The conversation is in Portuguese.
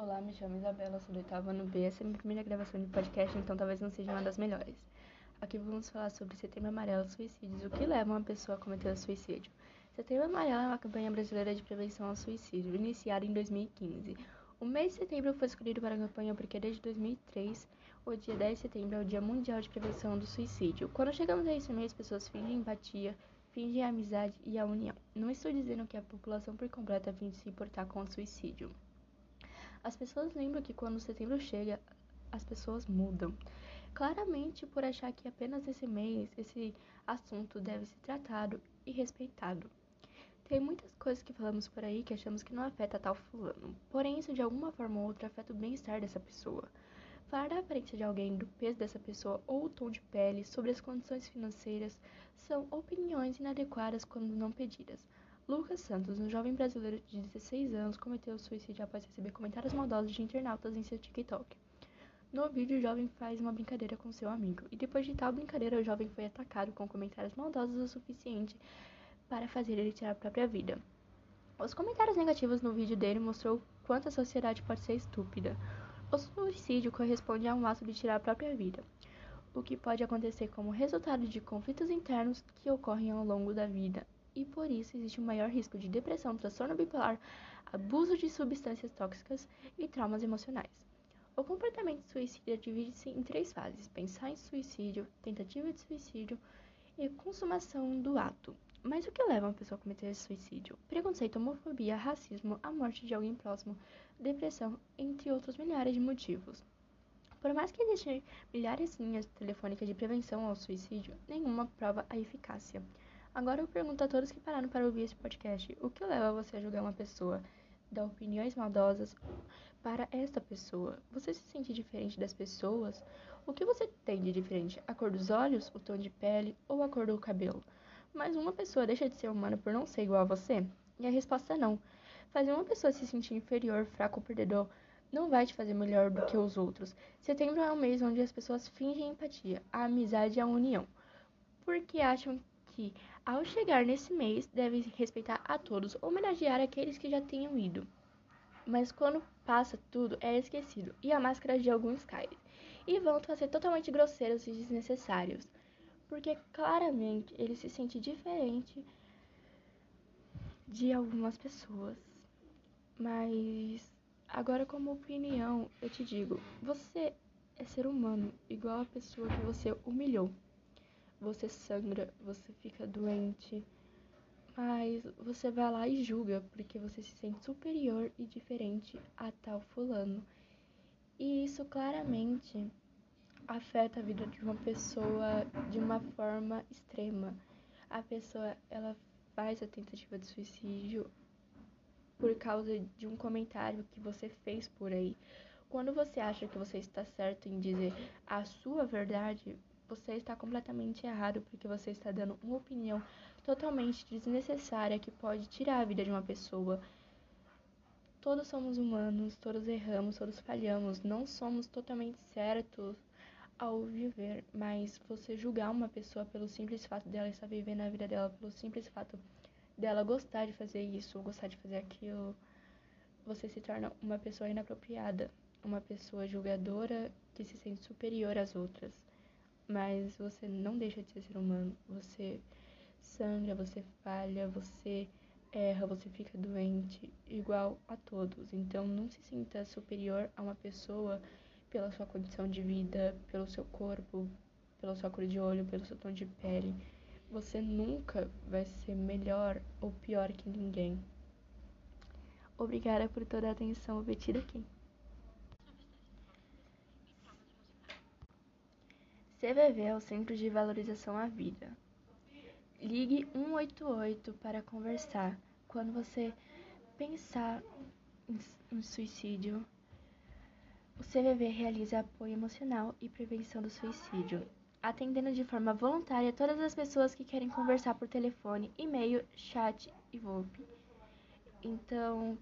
Olá, me chamo Isabela, sou do oitavo ano B. Essa é a minha primeira gravação de podcast, então talvez não seja uma das melhores. Aqui vamos falar sobre Setembro Amarelo suicídios, o que leva uma pessoa a cometer suicídio. Setembro Amarelo é uma campanha brasileira de prevenção ao suicídio, iniciada em 2015. O mês de setembro foi escolhido para a campanha porque desde 2003, o dia 10 de setembro é o Dia Mundial de Prevenção do Suicídio. Quando chegamos a esse mês, pessoas fingem empatia, fingem a amizade e a união. Não estou dizendo que a população por completo finge se importar com o suicídio. As pessoas lembram que quando setembro chega, as pessoas mudam. Claramente por achar que apenas esse mês esse assunto deve ser tratado e respeitado. Tem muitas coisas que falamos por aí que achamos que não afeta tal fulano, porém isso de alguma forma ou outra afeta o bem-estar dessa pessoa. Falar da aparência de alguém, do peso dessa pessoa ou o tom de pele, sobre as condições financeiras, são opiniões inadequadas quando não pedidas. Lucas Santos, um jovem brasileiro de 16 anos, cometeu suicídio após receber comentários maldosos de internautas em seu TikTok. No vídeo, o jovem faz uma brincadeira com seu amigo, e depois de tal brincadeira, o jovem foi atacado com comentários maldosos o suficiente para fazer ele tirar a própria vida. Os comentários negativos no vídeo dele mostrou quanto a sociedade pode ser estúpida. O suicídio corresponde a um ato de tirar a própria vida, o que pode acontecer como resultado de conflitos internos que ocorrem ao longo da vida e por isso existe um maior risco de depressão, transtorno bipolar, abuso de substâncias tóxicas e traumas emocionais. O comportamento suicida divide-se em três fases: pensar em suicídio, tentativa de suicídio e consumação do ato. Mas o que leva uma pessoa a cometer suicídio? Preconceito, homofobia, racismo, a morte de alguém próximo, depressão, entre outros milhares de motivos. Por mais que existam milhares de linhas telefônicas de prevenção ao suicídio, nenhuma prova a eficácia. Agora eu pergunto a todos que pararam para ouvir esse podcast: o que leva você a julgar uma pessoa, dar opiniões maldosas para esta pessoa? Você se sente diferente das pessoas? O que você tem de diferente? A cor dos olhos, o tom de pele ou a cor do cabelo? Mas uma pessoa deixa de ser humana por não ser igual a você? E a resposta é não. Fazer uma pessoa se sentir inferior, fraco ou perdedor não vai te fazer melhor do que os outros. Setembro é um mês onde as pessoas fingem empatia, a amizade e a união, porque acham que, ao chegar nesse mês, deve respeitar a todos, homenagear aqueles que já tenham ido. Mas quando passa tudo, é esquecido e a máscara de alguns cai. E vão fazer totalmente grosseiros e desnecessários. Porque claramente ele se sente diferente de algumas pessoas. Mas agora como opinião, eu te digo, você é ser humano, igual a pessoa que você humilhou você sangra, você fica doente, mas você vai lá e julga porque você se sente superior e diferente a tal fulano. E isso claramente afeta a vida de uma pessoa de uma forma extrema. A pessoa, ela faz a tentativa de suicídio por causa de um comentário que você fez por aí. Quando você acha que você está certo em dizer a sua verdade, você está completamente errado porque você está dando uma opinião totalmente desnecessária que pode tirar a vida de uma pessoa. Todos somos humanos, todos erramos, todos falhamos, não somos totalmente certos ao viver, mas você julgar uma pessoa pelo simples fato dela estar vivendo a vida dela, pelo simples fato dela gostar de fazer isso gostar de fazer aquilo, você se torna uma pessoa inapropriada, uma pessoa julgadora que se sente superior às outras mas você não deixa de ser ser humano. Você sangra, você falha, você erra, você fica doente, igual a todos. Então não se sinta superior a uma pessoa pela sua condição de vida, pelo seu corpo, pela sua cor de olho, pelo seu tom de pele. Você nunca vai ser melhor ou pior que ninguém. Obrigada por toda a atenção obtida aqui. CVV é o Centro de Valorização à Vida. Ligue 188 para conversar quando você pensar em suicídio. O CVV realiza apoio emocional e prevenção do suicídio, atendendo de forma voluntária todas as pessoas que querem conversar por telefone, e-mail, chat e VoIP. Então,